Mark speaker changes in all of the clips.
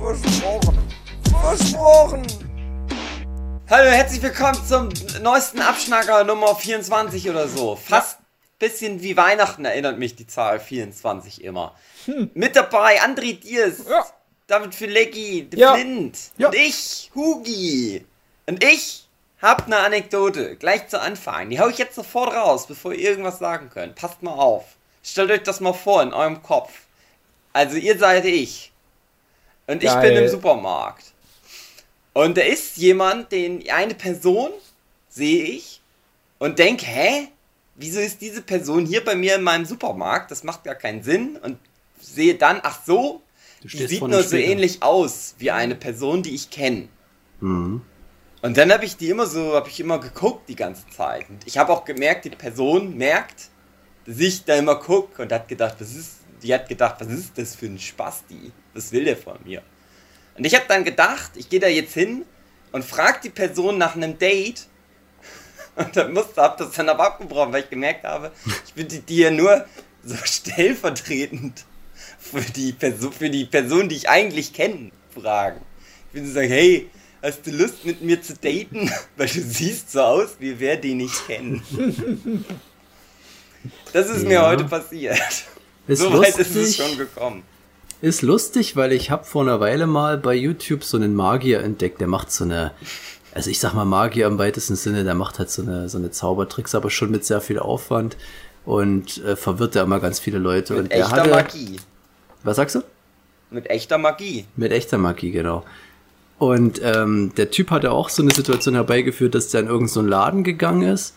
Speaker 1: Versprochen. Versprochen.
Speaker 2: Hallo, herzlich willkommen zum neuesten Abschnacker Nummer 24 oder so. Fast bisschen wie Weihnachten erinnert mich die Zahl 24 immer. Mit dabei André Diers,
Speaker 3: Ja.
Speaker 2: David Filecki,
Speaker 3: Ja.
Speaker 2: Flint
Speaker 3: Ja.
Speaker 2: und ich, Hugi. Und ich hab eine Anekdote, gleich zu Anfang. Die hau ich jetzt sofort raus, bevor ihr irgendwas sagen könnt. Passt mal auf. Stellt euch das mal vor in eurem Kopf. Also ihr seid ich. Und ich
Speaker 3: Geil.
Speaker 2: bin im Supermarkt. Und da ist jemand, den eine Person sehe ich und denke, hä? Wieso ist diese Person hier bei mir in meinem Supermarkt? Das macht gar keinen Sinn. Und sehe dann, ach so, die sieht nur so ähnlich aus wie eine Person, die ich kenne.
Speaker 4: Mhm.
Speaker 2: Und dann habe ich die immer so, habe ich immer geguckt die ganze Zeit. Und ich habe auch gemerkt, die Person merkt, dass ich da immer gucke und hat gedacht, was ist, die hat gedacht, was ist das für ein Spasti? Was will der von mir? Und ich habe dann gedacht, ich gehe da jetzt hin und frage die Person nach einem Date. Und dann musste, hab das dann aber abgebrochen, weil ich gemerkt habe, ich würde die ja nur so stellvertretend für die, Person, für die Person, die ich eigentlich kenne, fragen. Ich würde so sagen, hey, hast du Lust mit mir zu daten? Weil du siehst so aus, wie wer den nicht kennt. Das ist mir
Speaker 4: Ja.
Speaker 2: heute passiert.
Speaker 4: Ist
Speaker 2: so weit ist es
Speaker 4: lustig.
Speaker 2: schon gekommen.
Speaker 4: Ist lustig, weil ich habe vor einer Weile mal bei YouTube so einen Magier entdeckt, der macht so eine, also ich sag mal Magier im weitesten Sinne, der macht halt so eine, so eine Zaubertricks, aber schon mit sehr viel Aufwand und äh, verwirrt ja immer ganz viele Leute.
Speaker 2: Mit
Speaker 4: und
Speaker 2: echter
Speaker 4: hatte,
Speaker 2: Magie.
Speaker 4: Was sagst du?
Speaker 2: Mit echter Magie.
Speaker 4: Mit echter Magie, genau. Und ähm, der Typ hatte auch so eine Situation herbeigeführt, dass der in irgendeinen so Laden gegangen ist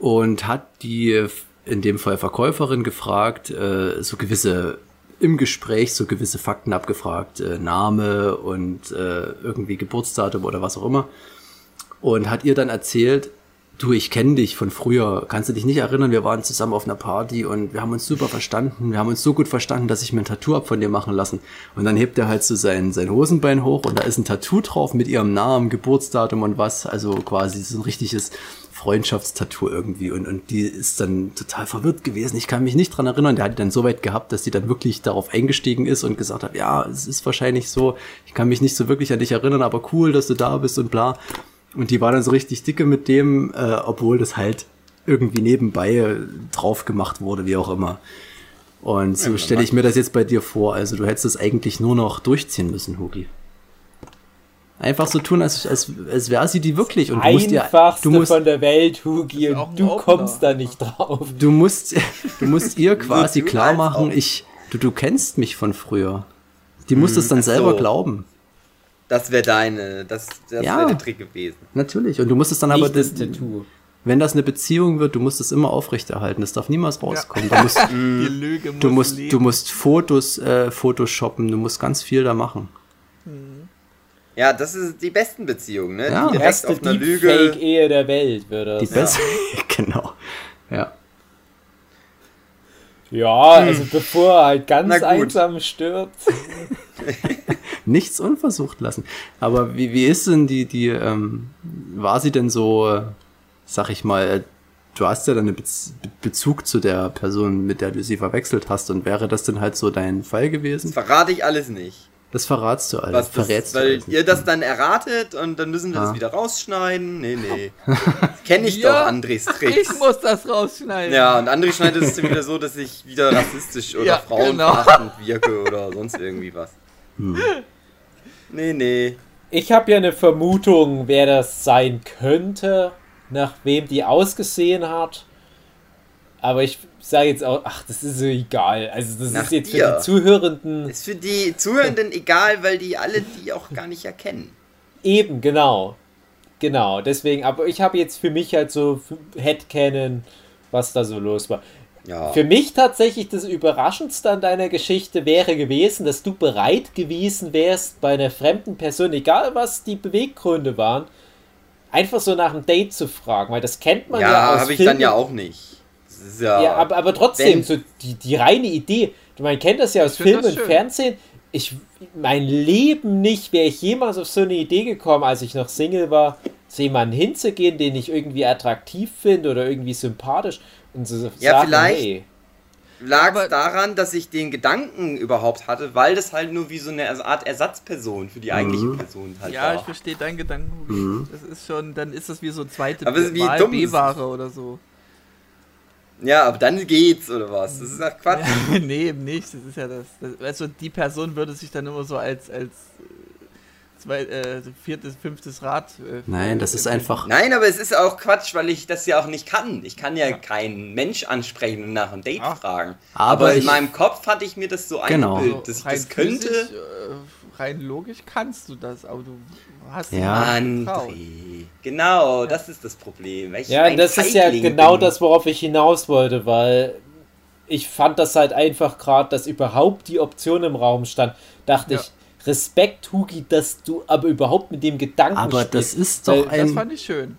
Speaker 4: und hat die, in dem Fall Verkäuferin, gefragt, äh, so gewisse, im Gespräch so gewisse Fakten abgefragt, äh, Name und äh, irgendwie Geburtsdatum oder was auch immer. Und hat ihr dann erzählt, du, ich kenne dich von früher, kannst du dich nicht erinnern, wir waren zusammen auf einer Party und wir haben uns super verstanden, wir haben uns so gut verstanden, dass ich mir ein Tattoo hab von dir machen lassen. Und dann hebt er halt so sein, sein Hosenbein hoch und da ist ein Tattoo drauf mit ihrem Namen, Geburtsdatum und was, also quasi so ein richtiges Freundschaftstattoo irgendwie und, und die ist dann total verwirrt gewesen. Ich kann mich nicht dran erinnern. Der hat die dann so weit gehabt, dass sie dann wirklich darauf eingestiegen ist und gesagt hat, ja, es ist wahrscheinlich so, ich kann mich nicht so wirklich an dich erinnern, aber cool, dass du da bist und bla. Und die war dann so richtig dicke mit dem, äh, obwohl das halt irgendwie nebenbei drauf gemacht wurde, wie auch immer. Und so
Speaker 2: Ja,
Speaker 4: stelle ich mir das jetzt bei dir vor. Also du hättest es eigentlich nur noch durchziehen müssen, Hugi. Einfach so tun, als, als, als wäre sie die wirklich. Und du musst ja,
Speaker 3: Einfachste
Speaker 4: du musst,
Speaker 3: von der Welt, Hugi, und du kommst da nicht drauf.
Speaker 4: du musst, du musst ihr quasi klar machen, ich, du, du kennst mich von früher. Die muss das dann
Speaker 2: ach so.
Speaker 4: selber glauben.
Speaker 2: Das wäre deine, das, das
Speaker 4: Ja.
Speaker 2: wäre der Trick gewesen.
Speaker 4: Natürlich. Und du musst es dann aber,
Speaker 3: Nicht das
Speaker 4: das,
Speaker 3: Tattoo.
Speaker 4: wenn das eine Beziehung wird, du musst es immer aufrechterhalten. Das darf niemals rauskommen. Du musst,
Speaker 5: Die Lüge muss
Speaker 4: du musst,
Speaker 5: leben.
Speaker 4: du musst Fotos, äh, Photoshoppen, du musst ganz viel da machen.
Speaker 2: Ja, das ist die besten Beziehungen, ne?
Speaker 4: Ja.
Speaker 2: Die direkt
Speaker 3: Erste
Speaker 2: auf einer Lüge.
Speaker 3: Deepfake-Ehe der Welt, würde
Speaker 4: Die
Speaker 3: das.
Speaker 4: beste, genau. Ja.
Speaker 3: Ja, also bevor er halt ganz einsam stirbt.
Speaker 4: Nichts unversucht lassen. Aber wie, wie ist denn die, die, ähm, war sie denn so, sag ich mal, du hast ja dann einen Bez Be- Bezug zu der Person, mit der du sie verwechselt hast und wäre das denn halt so dein Fall gewesen?
Speaker 2: Verrate ich alles nicht.
Speaker 4: Das verratst du alles.
Speaker 2: Was das,
Speaker 4: verrätst du
Speaker 2: weil
Speaker 4: alles.
Speaker 2: ihr das dann erratet und dann müssen wir
Speaker 4: Ah.
Speaker 2: das wieder rausschneiden. Nee, nee. Kenne ich
Speaker 5: Ja,
Speaker 2: doch Andres
Speaker 5: Ich
Speaker 2: Tricks.
Speaker 5: muss das rausschneiden.
Speaker 2: Ja, und André schneidet es dann wieder so, dass ich wieder rassistisch oder
Speaker 5: Ja,
Speaker 2: frauenverachtend wirke oder sonst irgendwie was.
Speaker 4: Hm.
Speaker 2: Nee, nee.
Speaker 3: Ich habe ja eine Vermutung, wer das sein könnte, nach wem die ausgesehen hat. Aber ich sage jetzt auch, ach, das ist so egal. Also das
Speaker 2: Nach
Speaker 3: ist jetzt
Speaker 2: dir.
Speaker 3: für die Zuhörenden
Speaker 2: Ist für die Zuhörenden egal, weil die alle die auch gar nicht erkennen.
Speaker 3: eben, genau. Genau, deswegen, aber ich habe jetzt für mich halt so Headcanon, was da so los war.
Speaker 2: Ja.
Speaker 3: Für mich tatsächlich das Überraschendste an deiner Geschichte wäre gewesen, dass du bereit gewesen wärst, bei einer fremden Person, egal was die Beweggründe waren, einfach so nach einem Date zu fragen, weil das kennt man ja,
Speaker 2: ja,
Speaker 3: aus
Speaker 2: habe ich dann ja auch nicht. Ist ja,
Speaker 3: Ja, aber, aber trotzdem, so die, die reine Idee. Man kennt das ja aus
Speaker 5: Ich
Speaker 3: Film und. Fernsehen. Ich, mein Leben nicht wäre ich jemals auf so eine Idee gekommen, als ich noch Single war, zu jemandem hinzugehen, den ich irgendwie attraktiv finde oder irgendwie sympathisch und so
Speaker 2: Ja,
Speaker 3: sagen,
Speaker 2: vielleicht.
Speaker 3: hey,
Speaker 2: lag
Speaker 5: Aber-
Speaker 2: daran, dass ich den Gedanken überhaupt hatte, weil das halt nur wie so eine Art Ersatzperson für die eigentliche
Speaker 4: Mhm.
Speaker 2: Person halt
Speaker 5: Ja, ich
Speaker 2: war.
Speaker 5: verstehe deinen Gedanken.
Speaker 4: Mhm.
Speaker 5: Das ist schon, dann ist das wie so zweite
Speaker 2: Aber es ist wie
Speaker 5: Wahl
Speaker 2: dumm.
Speaker 5: B-Ware oder so.
Speaker 2: Ja, aber dann geht's oder was? Das ist doch Quatsch.
Speaker 5: nee, eben nicht. Das ist ja das, das. Also die Person würde sich dann immer so als als äh, zwei, äh, viertes, fünftes Rad. Äh,
Speaker 4: Nein, das ist einfach.
Speaker 2: Nein, aber es ist auch Quatsch, weil ich das ja auch nicht kann. Ich kann ja keinen Mensch ansprechen und nach einem Date
Speaker 5: Ach.
Speaker 2: fragen.
Speaker 4: Aber
Speaker 2: Aber, in
Speaker 4: ich-
Speaker 2: meinem Kopf hatte ich mir das so
Speaker 4: Genau.
Speaker 2: eingebildet, dass ich das könnte.
Speaker 5: physisch, äh, rein logisch kannst du das, aber du hast
Speaker 4: Ja.
Speaker 2: André. Genau, das ist das Problem. ich
Speaker 3: Ja, das ist ja
Speaker 2: Feigling
Speaker 3: genau
Speaker 2: bin.
Speaker 3: das, worauf ich hinaus wollte, weil ich fand das halt einfach gerade, dass überhaupt die Option im Raum stand. Dachte
Speaker 5: Ja.
Speaker 3: ich, Respekt, Hugi, dass du aber überhaupt mit dem Gedanken
Speaker 4: Aber das
Speaker 3: spielst.
Speaker 4: ist
Speaker 3: Weil
Speaker 4: doch
Speaker 5: Das
Speaker 4: ein.
Speaker 5: fand ich schön.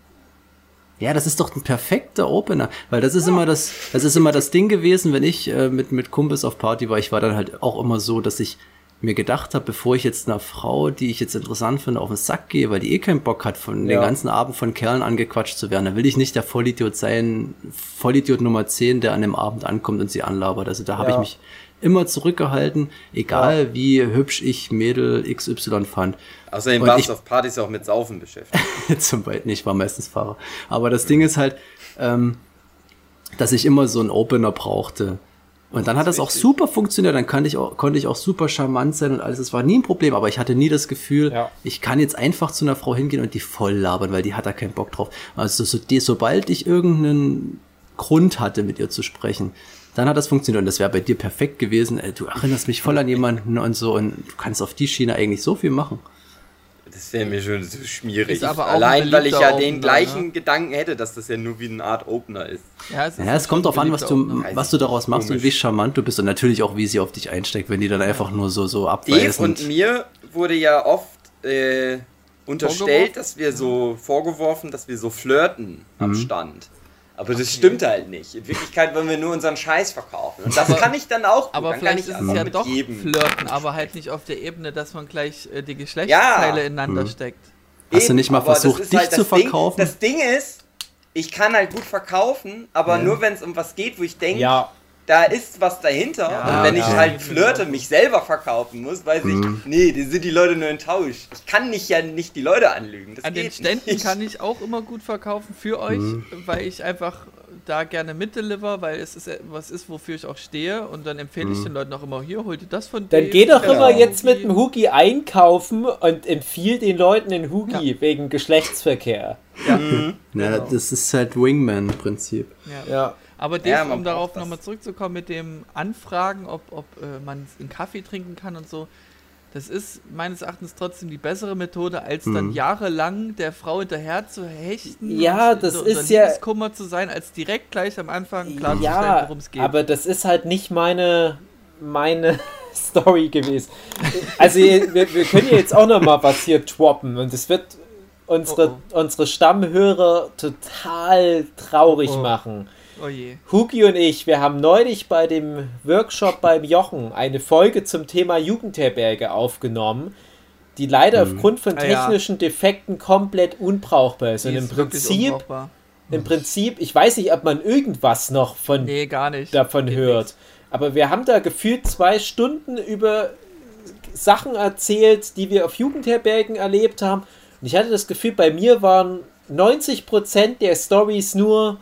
Speaker 4: Ja, das ist doch ein perfekter Opener, weil das ist immer das, das ist immer das Ding gewesen, wenn ich äh, mit mit Kumpels auf Party war. Ich war dann halt auch immer so, dass ich mir gedacht habe, bevor ich jetzt einer Frau, die ich jetzt interessant finde, auf den Sack gehe, weil die eh keinen Bock hat, von
Speaker 3: Ja.
Speaker 4: den ganzen Abend von Kerlen angequatscht zu werden, dann will ich nicht der Vollidiot sein, Vollidiot Nummer 10, der an dem Abend ankommt und sie anlabert. Also da habe
Speaker 3: Ja.
Speaker 4: ich mich immer zurückgehalten, egal wie hübsch ich Mädel XY fand.
Speaker 2: Außerdem warst
Speaker 4: ich-
Speaker 2: du auf Partys auch mit Saufen beschäftigt.
Speaker 4: Zum Beispiel nicht, war meistens Fahrer. Aber das Ding ist halt, ähm, dass ich immer so einen Opener brauchte. Und dann hat das auch super funktioniert, dann konnte ich, auch, konnte ich auch super charmant sein und alles. Es war nie ein Problem, aber ich hatte nie das Gefühl,
Speaker 3: Ja.
Speaker 4: ich kann jetzt einfach zu einer Frau hingehen und die voll labern, weil die hat da keinen Bock drauf. Also so, die, sobald ich irgendeinen Grund hatte, mit ihr zu sprechen, dann hat das funktioniert und das wäre bei dir perfekt gewesen. Ey, du erinnerst mich voll an jemanden und so und du kannst auf die Schiene eigentlich so viel machen.
Speaker 2: Das wäre mir schon so schmierig.
Speaker 5: Ist aber auch ein
Speaker 2: Allein, weil ich ja
Speaker 5: beliebter
Speaker 2: den
Speaker 5: Opener,
Speaker 2: gleichen
Speaker 5: ne?
Speaker 2: Gedanken hätte, dass das ja nur wie eine Art Opener ist.
Speaker 5: Ja, es, ist
Speaker 4: Ja, es kommt drauf an, was du,
Speaker 5: Opener.
Speaker 4: was du daraus machst und
Speaker 2: Komisch.
Speaker 4: wie charmant du bist und natürlich auch, wie sie auf dich einsteckt, wenn die dann einfach nur so, so
Speaker 2: Dave
Speaker 4: abweisend.
Speaker 2: und mir wurde ja oft äh, unterstellt, dass wir so vorgeworfen, dass wir so flirten am
Speaker 4: Mhm.
Speaker 2: Stand. Aber das stimmt halt nicht. In Wirklichkeit wollen wir nur unseren Scheiß verkaufen. Und das kann ich dann auch gut.
Speaker 5: Aber
Speaker 2: dann kann
Speaker 5: vielleicht
Speaker 2: ich
Speaker 5: ist es ja doch
Speaker 2: jedem.
Speaker 5: Flirten, aber halt nicht auf der Ebene, dass man gleich äh, die Geschlechtsteile
Speaker 2: Ja.
Speaker 5: ineinander
Speaker 4: Mhm.
Speaker 5: steckt.
Speaker 4: Hast du
Speaker 2: Eben,
Speaker 4: nicht mal versucht, dich
Speaker 2: halt
Speaker 4: zu
Speaker 2: Ding-
Speaker 4: verkaufen?
Speaker 2: Das Ding ist, ich kann halt gut verkaufen, aber
Speaker 4: Ja.
Speaker 2: nur wenn es um was geht, wo ich denke,
Speaker 3: Ja,
Speaker 2: da ist was dahinter.
Speaker 5: Ja,
Speaker 2: und wenn ich
Speaker 3: ja.
Speaker 2: halt flirte, mich selber verkaufen muss, weiß
Speaker 4: Mhm.
Speaker 2: ich, nee, die sind die Leute nur enttäuscht. Ich kann nicht ja nicht die Leute anlügen. Das
Speaker 5: An den Ständen
Speaker 2: nicht.
Speaker 5: kann ich auch immer gut verkaufen für euch,
Speaker 4: Mhm.
Speaker 5: weil ich einfach da gerne mitdeliver, weil es ist was ist, wofür ich auch stehe und dann empfehle ich
Speaker 4: Mhm.
Speaker 5: den Leuten auch immer, hier, hol dir das von
Speaker 3: dann
Speaker 5: dem,
Speaker 3: geh doch
Speaker 5: das
Speaker 3: immer jetzt mit dem Hugi einkaufen und empfiehl den Leuten den Hugi wegen Geschlechtsverkehr.
Speaker 2: Mhm.
Speaker 4: Ja, das ist halt Wingman-Prinzip.
Speaker 5: Ja.
Speaker 3: Ja.
Speaker 5: Aber Dave,
Speaker 2: Ja,
Speaker 5: um darauf nochmal zurückzukommen mit dem Anfragen, ob, ob äh, man einen Kaffee trinken kann und so, das ist meines Erachtens trotzdem die bessere Methode, als dann
Speaker 4: Mhm.
Speaker 5: jahrelang der Frau hinterher zu hechten
Speaker 3: Ja,
Speaker 5: und
Speaker 3: das
Speaker 5: so,
Speaker 3: ist ja-
Speaker 5: Liebeskummer zu sein, als direkt gleich am Anfang klarzustellen,
Speaker 3: Ja,
Speaker 5: worum es geht.
Speaker 3: aber das ist halt nicht meine, meine Story gewesen. Also wir, wir können jetzt auch noch mal was hier droppen und es wird unsere,
Speaker 5: Oh,
Speaker 3: unsere Stammhörer total traurig
Speaker 5: Oh.
Speaker 3: machen.
Speaker 5: Oh je.
Speaker 3: Hugi und ich, wir haben neulich bei dem Workshop beim Jochen eine Folge zum Thema Jugendherberge aufgenommen, die leider aufgrund von
Speaker 5: Ah, ja.
Speaker 3: technischen Defekten komplett unbrauchbar ist.
Speaker 5: Die
Speaker 3: Und im
Speaker 5: ist
Speaker 3: Prinzip, im Prinzip, ich weiß nicht, ob man irgendwas noch von
Speaker 5: Nee, gar nicht.
Speaker 3: davon
Speaker 5: Geht
Speaker 3: hört.
Speaker 5: nix.
Speaker 3: Aber wir haben da gefühlt zwei Stunden über Sachen erzählt, die wir auf Jugendherbergen erlebt haben. Und ich hatte das Gefühl, bei mir waren 90% der Stories nur,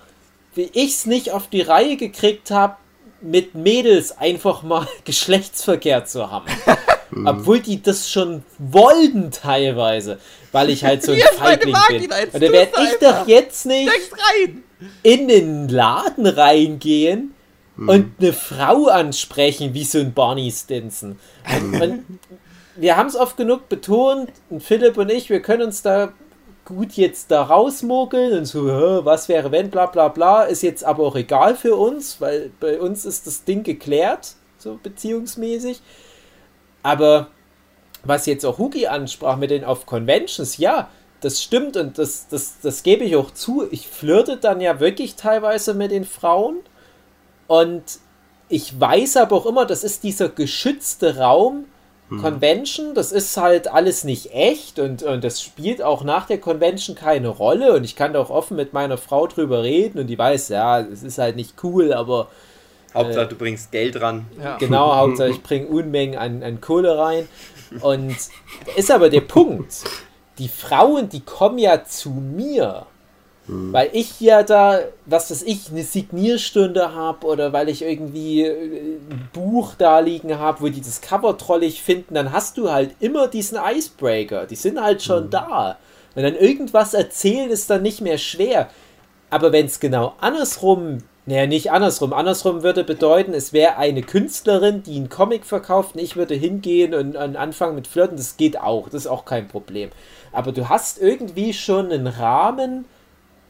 Speaker 3: wie ich es nicht auf die Reihe gekriegt habe, mit Mädels einfach mal Geschlechtsverkehr zu haben. Obwohl die das schon wollten teilweise, weil ich halt so ein Feigling bin. Und da werde ich doch jetzt nicht in den Laden reingehen
Speaker 2: Mhm.
Speaker 3: und eine Frau ansprechen wie so ein Barney Stinson. Und, und wir haben es oft genug betont, Philipp und ich, wir können uns da gut jetzt da rausmogeln und so, "Hä, was wäre wenn, bla bla bla, ist jetzt aber auch egal für uns, weil bei uns ist das Ding geklärt, so beziehungsmäßig. Aber was jetzt auch Hugi ansprach mit den auf Conventions, ja, das stimmt und das, das, das gebe ich auch zu. Ich flirte dann ja wirklich teilweise mit den Frauen und ich weiß aber auch immer, das ist dieser geschützte Raum, Convention, das ist halt alles nicht echt und, und das spielt auch nach der Convention keine Rolle und ich kann da auch offen mit meiner Frau drüber reden und die weiß, ja, es ist halt nicht cool, aber
Speaker 2: Hauptsache,
Speaker 3: Äh,
Speaker 2: du bringst Geld ran.
Speaker 5: Ja.
Speaker 3: genau, Hauptsache ich bringe Unmengen an, an Kohle rein und ist aber der Punkt, die Frauen, die kommen ja zu mir, weil ich ja da, was weiß ich, eine Signierstunde habe oder weil ich irgendwie äh, ein Buch da liegen habe, wo die das Cover trollig finden, dann hast du halt immer diesen Icebreaker. Die sind halt schon da. Und dann irgendwas erzählen ist dann nicht mehr schwer. Aber wenn es genau andersrum, naja, nicht andersrum, andersrum würde bedeuten, es wäre eine Künstlerin, die einen Comic verkauft und ich würde hingehen und, und anfangen mit Flirten, das geht auch, das ist auch kein Problem. Aber du hast irgendwie schon einen Rahmen,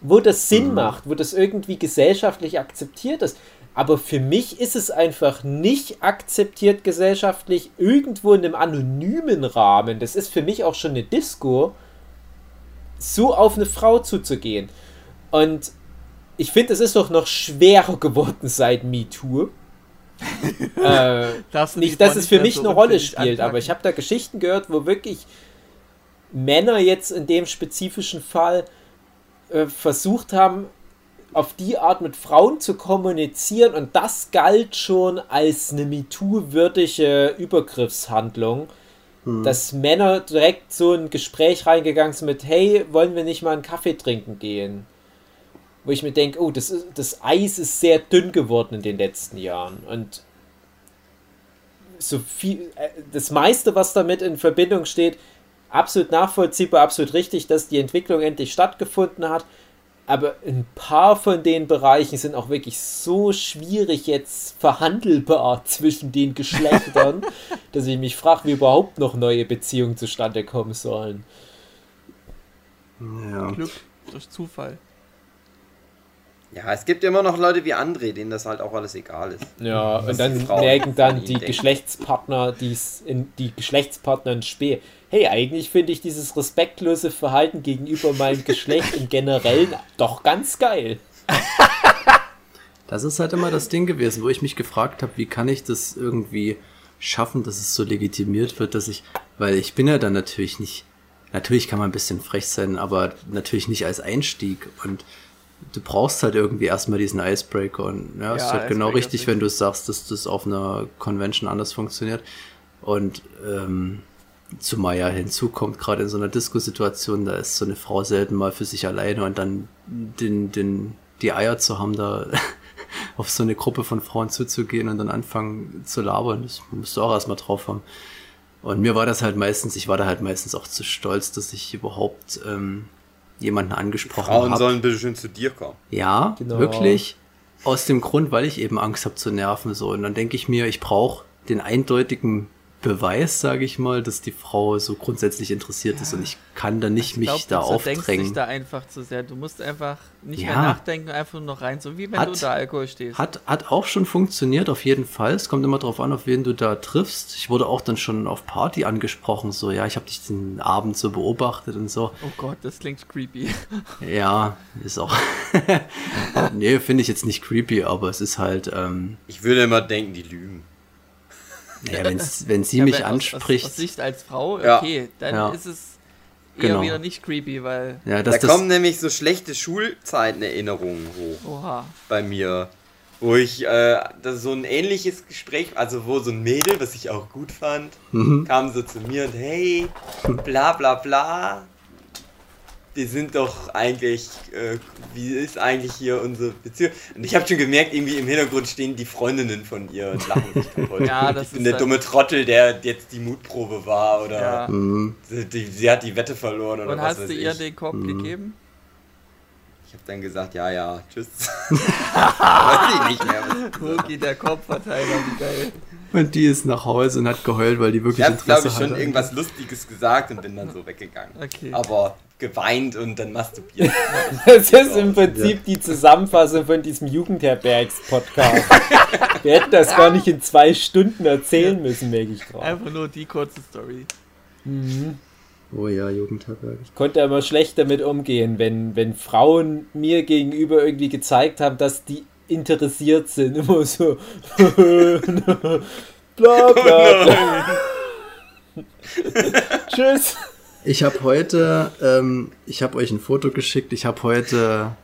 Speaker 3: wo das Sinn macht, wo das irgendwie gesellschaftlich akzeptiert ist. Aber für mich ist es einfach nicht akzeptiert gesellschaftlich irgendwo in einem anonymen Rahmen. Das ist für mich auch schon eine Disco, so auf eine Frau zuzugehen. Und ich finde, es ist doch noch schwerer geworden seit MeToo. äh,
Speaker 5: die
Speaker 3: nicht, dass es für mich
Speaker 5: so
Speaker 3: eine Rolle spielt, aber ich habe da Geschichten gehört, wo wirklich Männer jetzt in dem spezifischen Fall äh, versucht haben, auf die Art mit Frauen zu kommunizieren. Und das galt schon als eine MeToo-würdige Übergriffshandlung, dass Männer direkt so ein Gespräch reingegangen sind mit, hey, wollen wir nicht mal einen Kaffee trinken gehen? Wo ich mir denke, oh, das, ist, das Eis ist sehr dünn geworden in den letzten Jahren. Und so viel, äh, das meiste, was damit in Verbindung steht, absolut nachvollziehbar, absolut richtig, dass die Entwicklung endlich stattgefunden hat. Aber ein paar von den Bereichen sind auch wirklich so schwierig jetzt verhandelbar zwischen den Geschlechtern, dass ich mich frage, wie überhaupt noch neue Beziehungen zustande kommen sollen.
Speaker 4: Ja.
Speaker 5: Glück durch Zufall.
Speaker 2: Ja, es gibt immer noch Leute wie André, denen das halt auch alles egal ist.
Speaker 3: Ja, und dann merken dann die. Geschlechtspartner, die's in die Geschlechtspartner in Spee. Hey, eigentlich finde ich dieses respektlose Verhalten gegenüber meinem Geschlecht im Generellen doch ganz geil.
Speaker 4: Das ist halt immer das Ding gewesen, wo ich mich gefragt habe, wie kann ich das irgendwie schaffen, dass es so legitimiert wird, dass ich, weil ich bin ja dann natürlich nicht, natürlich kann man ein bisschen frech sein, aber natürlich nicht als Einstieg und du brauchst halt irgendwie erstmal diesen Icebreaker und ja, es ist
Speaker 5: Ja,
Speaker 4: halt genau
Speaker 5: Icebreaker ist
Speaker 4: richtig, wenn du sagst, dass das auf einer Convention anders funktioniert und ähm, Zumal ja hinzukommt, gerade in so einer Disco-Situation, da ist so eine Frau selten mal für sich alleine und dann den, den, die Eier zu haben, da auf so eine Gruppe von Frauen zuzugehen und dann anfangen zu labern, das musst du auch erstmal drauf haben. Und mir war das halt meistens, ich war da halt meistens auch zu stolz, dass ich überhaupt ähm, jemanden angesprochen
Speaker 2: Frauen
Speaker 4: habe.
Speaker 2: sollen bitte schön zu dir kommen.
Speaker 4: Ja,
Speaker 3: Genau.
Speaker 4: wirklich. Aus dem Grund, weil ich eben Angst habe zu nerven. So. Und dann denke ich mir, ich brauche den eindeutigen Beweis, sage ich mal, dass die Frau so grundsätzlich interessiert ist und ich kann da nicht
Speaker 5: Ich
Speaker 4: mich
Speaker 5: glaub,
Speaker 4: da
Speaker 5: du
Speaker 4: aufdrängen.
Speaker 5: dich da einfach zu sehr. Du musst einfach nicht
Speaker 4: Ja.
Speaker 5: mehr nachdenken, einfach nur noch rein, so wie wenn
Speaker 4: Hat-
Speaker 5: du unter Alkohol stehst.
Speaker 4: Hat, hat auch schon funktioniert, auf jeden Fall. Es kommt immer darauf an, auf wen du da triffst. Ich wurde auch dann schon auf Party angesprochen, so, ja, ich habe dich den Abend so beobachtet und so.
Speaker 5: oh Gott, das klingt creepy.
Speaker 4: Ja, ist auch. nee, finde ich jetzt nicht creepy, aber es ist halt, ähm,
Speaker 2: Ich würde immer denken, die lügen.
Speaker 4: Ja, wenn's, wenn sie
Speaker 5: Ja,
Speaker 4: mich anspricht.
Speaker 5: Aus, aus Sicht als Frau,
Speaker 2: Ja.
Speaker 5: okay, dann
Speaker 4: Ja.
Speaker 5: ist es eher
Speaker 4: Genau.
Speaker 5: wieder nicht creepy, weil.
Speaker 4: ja,
Speaker 2: Da
Speaker 4: dass das,
Speaker 2: kommen nämlich so schlechte Schulzeitenerinnerungen hoch
Speaker 5: Oha.
Speaker 2: bei mir. Wo ich äh, das so ein ähnliches Gespräch, also wo so ein Mädel, was ich auch gut fand,
Speaker 4: Mhm.
Speaker 2: kam so zu mir und hey, bla bla bla. Wir sind doch eigentlich, äh, wie ist eigentlich hier unsere Beziehung? Und ich habe schon gemerkt, irgendwie im Hintergrund stehen die Freundinnen von ihr und lachen sich kaputt.
Speaker 5: Ja, das
Speaker 2: ich bin
Speaker 5: ist
Speaker 2: der
Speaker 5: halt-
Speaker 2: dumme Trottel, der jetzt die Mutprobe war oder
Speaker 5: Ja.
Speaker 4: Mhm.
Speaker 2: sie, die, sie hat die Wette verloren oder
Speaker 5: Und
Speaker 2: was
Speaker 5: hast du ihr
Speaker 2: ich.
Speaker 5: den Korb
Speaker 4: Mhm.
Speaker 5: gegeben?
Speaker 2: Ich habe dann gesagt, ja, ja, tschüss. Weiß ich nicht mehr.
Speaker 5: Geht der Korbverteiler? Wie geil.
Speaker 4: Und die ist nach Hause und hat geheult, weil die
Speaker 2: Ich
Speaker 4: wirklich
Speaker 2: habe, glaube ich, schon
Speaker 4: hatte.
Speaker 2: irgendwas Lustiges gesagt und bin dann so weggegangen.
Speaker 5: Okay.
Speaker 2: Aber geweint und dann masturbiert.
Speaker 3: Das ist im Prinzip die Zusammenfassung von diesem Jugendherbergs-Podcast. Wir hätten das gar nicht in zwei Stunden erzählen müssen, merke ich gerade.
Speaker 5: Einfach nur die kurze Story.
Speaker 4: Oh ja, Jugendherberge.
Speaker 3: Ich konnte immer schlecht damit umgehen, wenn, wenn Frauen mir gegenüber irgendwie gezeigt haben, dass die interessiert sind. Immer so. bla bla bla. Tschüss.
Speaker 4: Ich habe heute, ähm, ich habe euch ein Foto geschickt. Ich habe heute,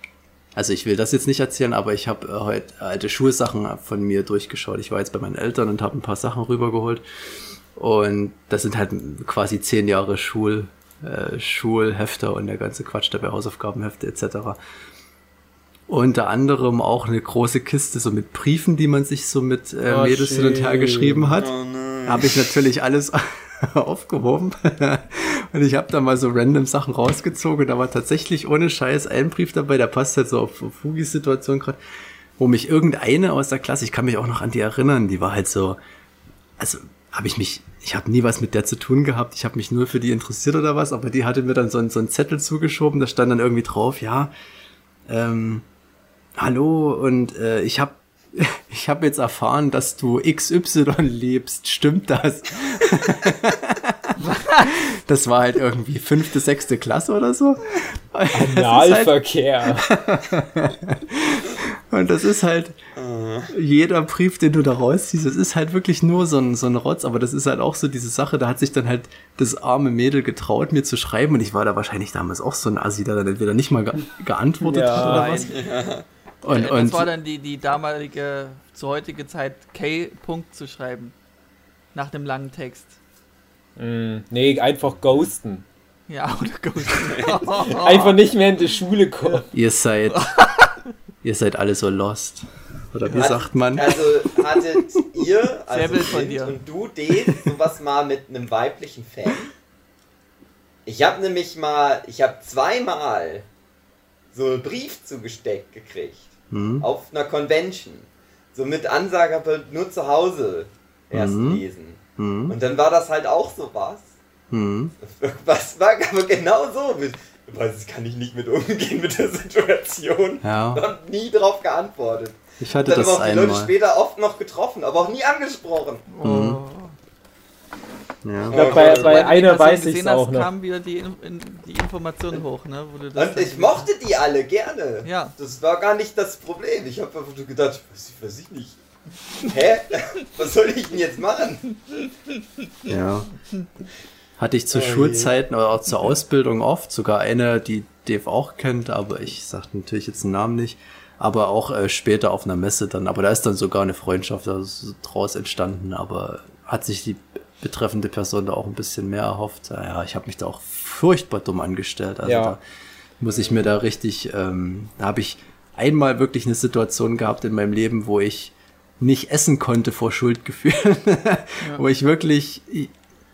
Speaker 4: also ich will das jetzt nicht erzählen, aber ich habe äh, heute alte Schulsachen von mir durchgeschaut. Ich war jetzt bei meinen Eltern und habe ein paar Sachen rübergeholt. Und das sind halt quasi zehn Jahre Schul, äh, Schulhefte und der ganze Quatsch dabei, Hausaufgabenhefte etc. Unter anderem auch eine große Kiste so mit Briefen, die man sich so mit äh,
Speaker 3: Oh,
Speaker 4: Mädels hin und her geschrieben hat
Speaker 2: Oh
Speaker 4: habe ich natürlich alles aufgehoben. Und ich habe da mal so random Sachen rausgezogen. Da war tatsächlich ohne Scheiß ein Brief dabei, der passt halt so auf, auf Fugis Situation gerade, wo mich irgendeine aus der Klasse, ich kann mich auch noch an die erinnern, die war halt so, also habe ich mich, ich habe nie was mit der zu tun gehabt, ich habe mich nur für die interessiert oder was, aber die hatte mir dann so, einen- so einen Zettel zugeschoben, da stand dann irgendwie drauf, ja, ähm, hallo und äh, ich habe ich habe jetzt erfahren, dass du XY lebst. Stimmt das? das war halt irgendwie fünfte, sechste Klasse oder so. Halt,
Speaker 3: Analverkehr.
Speaker 4: und das ist halt jeder Brief, den du da rausziehst, das ist halt wirklich nur so ein, so ein Rotz, aber das ist halt auch so diese Sache, da hat sich dann halt das arme Mädel getraut, mir zu schreiben und ich war da wahrscheinlich damals auch so ein Assi, der dann entweder nicht mal ge geantwortet
Speaker 3: Ja.
Speaker 4: hat oder was. Und,
Speaker 5: das
Speaker 4: und
Speaker 5: war dann die, die damalige, zu heutige Zeit, K-Punkt zu schreiben. Nach dem langen Text.
Speaker 3: Mm, nee, einfach ghosten.
Speaker 5: Ja, oder Ghost.
Speaker 3: Einfach nicht mehr in die Schule kommen.
Speaker 4: ihr seid, ihr seid alle so lost. Oder wie
Speaker 2: Hat-
Speaker 4: sagt man?
Speaker 2: Also hattet ihr, also
Speaker 5: dir.
Speaker 2: und du, Dave, sowas mal mit einem weiblichen Fan? Ich habe nämlich mal, ich habe zweimal so einen Brief zugesteckt gekriegt.
Speaker 4: Hm?
Speaker 2: Auf einer Convention. So mit Ansage, aber nur zu Hause erst
Speaker 4: Mhm.
Speaker 2: lesen.
Speaker 4: Hm?
Speaker 2: Und dann war das halt auch sowas.
Speaker 4: Hm?
Speaker 2: Was war aber genau so. Mit, was kann ich nicht mit umgehen mit der Situation.
Speaker 4: Ja,
Speaker 2: Und nie drauf geantwortet.
Speaker 4: Ich hatte
Speaker 2: Dann
Speaker 4: das
Speaker 2: aber auch die Leute
Speaker 4: einmal.
Speaker 2: später oft noch getroffen, aber auch nie angesprochen.
Speaker 5: Oh.
Speaker 4: Ja.
Speaker 3: Ich glaub,
Speaker 2: Oh
Speaker 3: bei,
Speaker 2: Gott.
Speaker 3: bei einer weiß ich es auch noch.
Speaker 5: kam wieder die, in, die Information hoch, ne? Wo du das
Speaker 2: Und ich mochte die alle gerne.
Speaker 5: Ja.
Speaker 2: Das war gar nicht das Problem. Ich habe einfach nur gedacht, weiß ich, weiß ich nicht. Hä? Was soll ich denn jetzt machen?
Speaker 4: Ja. Hatte ich zu
Speaker 2: Oh.
Speaker 4: Schulzeiten oder auch zur Ausbildung oft, sogar eine, die Dave auch kennt, aber ich sag natürlich jetzt den Namen nicht. Aber auch äh, später auf einer Messe dann, aber da ist dann sogar eine Freundschaft also, draus entstanden, aber hat sich die betreffende Person da auch ein bisschen mehr erhofft. Ja, ich habe mich da auch furchtbar dumm angestellt. Also
Speaker 3: Ja.
Speaker 4: da muss ich mir da richtig, ähm, da habe ich einmal wirklich eine Situation gehabt in meinem Leben, wo ich nicht essen konnte vor Schuldgefühlen, wo ich wirklich,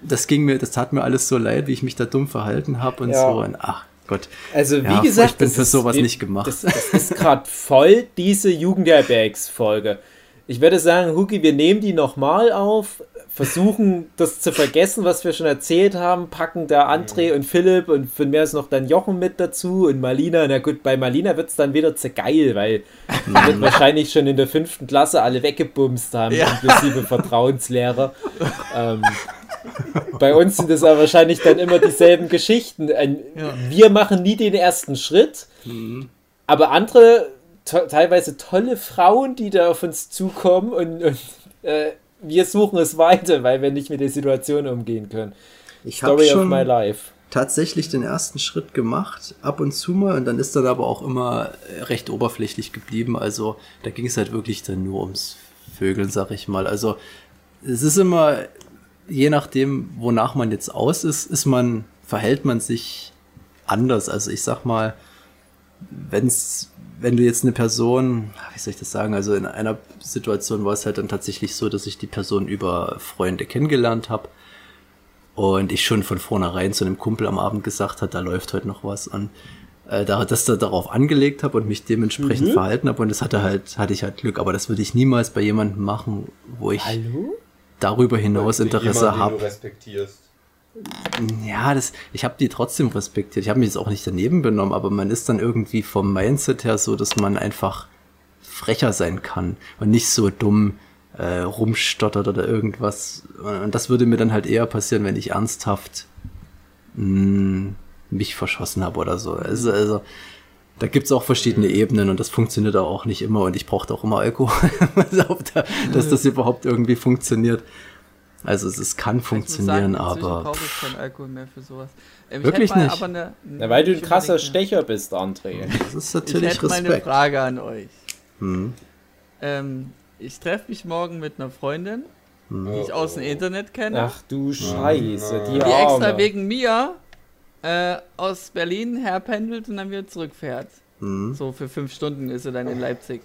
Speaker 4: das ging mir, das tat mir alles so leid, wie ich mich da dumm verhalten habe und
Speaker 3: Ja.
Speaker 4: so. Und ach Gott,
Speaker 3: Also wie
Speaker 4: Ja,
Speaker 3: gesagt,
Speaker 4: ich bin für
Speaker 3: ist-
Speaker 4: sowas
Speaker 3: wir-
Speaker 4: nicht gemacht.
Speaker 3: Das, das ist gerade voll diese Jugendherbergs-Folge. Ich würde sagen, Huki, wir nehmen die nochmal auf, versuchen das zu vergessen, was wir schon erzählt haben, packen da André und Philipp und von mir ist noch dann Jochen mit dazu und Marlina. Na gut, bei Marlina wird es dann wieder zu geil, weil die wird wahrscheinlich schon in der fünften Klasse alle weggebumst haben,
Speaker 5: Ja.
Speaker 3: inklusive Vertrauenslehrer. ähm, bei uns sind es aber wahrscheinlich dann immer dieselben Geschichten. Ein,
Speaker 5: Ja.
Speaker 3: Wir machen nie den ersten Schritt, aber andere, to teilweise tolle Frauen, die da auf uns zukommen und, und äh, wir suchen es weiter, weil wir nicht mit der Situation umgehen können.
Speaker 4: ich habe
Speaker 3: Story of
Speaker 4: schon
Speaker 3: my life.
Speaker 4: tatsächlich den ersten Schritt gemacht, ab und zu mal, und dann ist dann aber auch immer recht oberflächlich geblieben. Also da ging es halt wirklich dann nur ums Vögeln, sag ich mal. Also es ist immer, je nachdem, wonach man jetzt aus ist, ist man, verhält man sich anders. Also ich sag mal, wenn's, wenn du jetzt eine Person, wie soll ich das sagen, also in einer Situation war es halt dann tatsächlich so, dass ich die Person über Freunde kennengelernt habe und ich schon von vornherein zu einem Kumpel am Abend gesagt hat, da läuft heute noch was an. Äh, da, dass da darauf angelegt habe und mich dementsprechend
Speaker 3: Mhm.
Speaker 4: verhalten habe und das hatte halt, hatte ich halt Glück, aber das würde ich niemals bei jemandem machen, wo ich
Speaker 3: Hallo?
Speaker 4: Darüber hinaus Interesse
Speaker 2: Jemand,
Speaker 4: habe. Ja, das, ich habe die trotzdem respektiert. Ich habe mich jetzt auch nicht daneben benommen, aber man ist dann irgendwie vom Mindset her so, dass man einfach frecher sein kann und nicht so dumm äh, rumstottert oder irgendwas. Und das würde mir dann halt eher passieren, wenn ich ernsthaft mh, mich verschossen habe oder so. Also, also da gibt's auch verschiedene Ebenen und das funktioniert auch nicht immer und ich brauchte auch immer Alkohol, dass das überhaupt irgendwie funktioniert. Also es, es kann
Speaker 5: Ich
Speaker 4: funktionieren,
Speaker 5: sagen,
Speaker 4: aber
Speaker 5: brauche ich keinen Alkohol mehr für sowas. Ähm, ich
Speaker 4: Wirklich
Speaker 5: mal
Speaker 4: nicht?
Speaker 5: Aber eine,
Speaker 3: Na, weil du ein krasser Stecher bist, André.
Speaker 4: das ist
Speaker 5: Ich
Speaker 4: natürlich
Speaker 5: hätte mal eine
Speaker 4: Respekt.
Speaker 5: Frage an euch.
Speaker 4: Hm.
Speaker 5: Ähm, ich treffe mich morgen mit einer Freundin,
Speaker 4: Hm.
Speaker 5: die ich aus dem Internet kenne,
Speaker 3: Ach du Scheiße, die
Speaker 5: die extra wegen mir äh, aus Berlin herpendelt und dann wieder zurückfährt.
Speaker 4: Hm.
Speaker 5: So für fünf Stunden ist sie dann in Leipzig.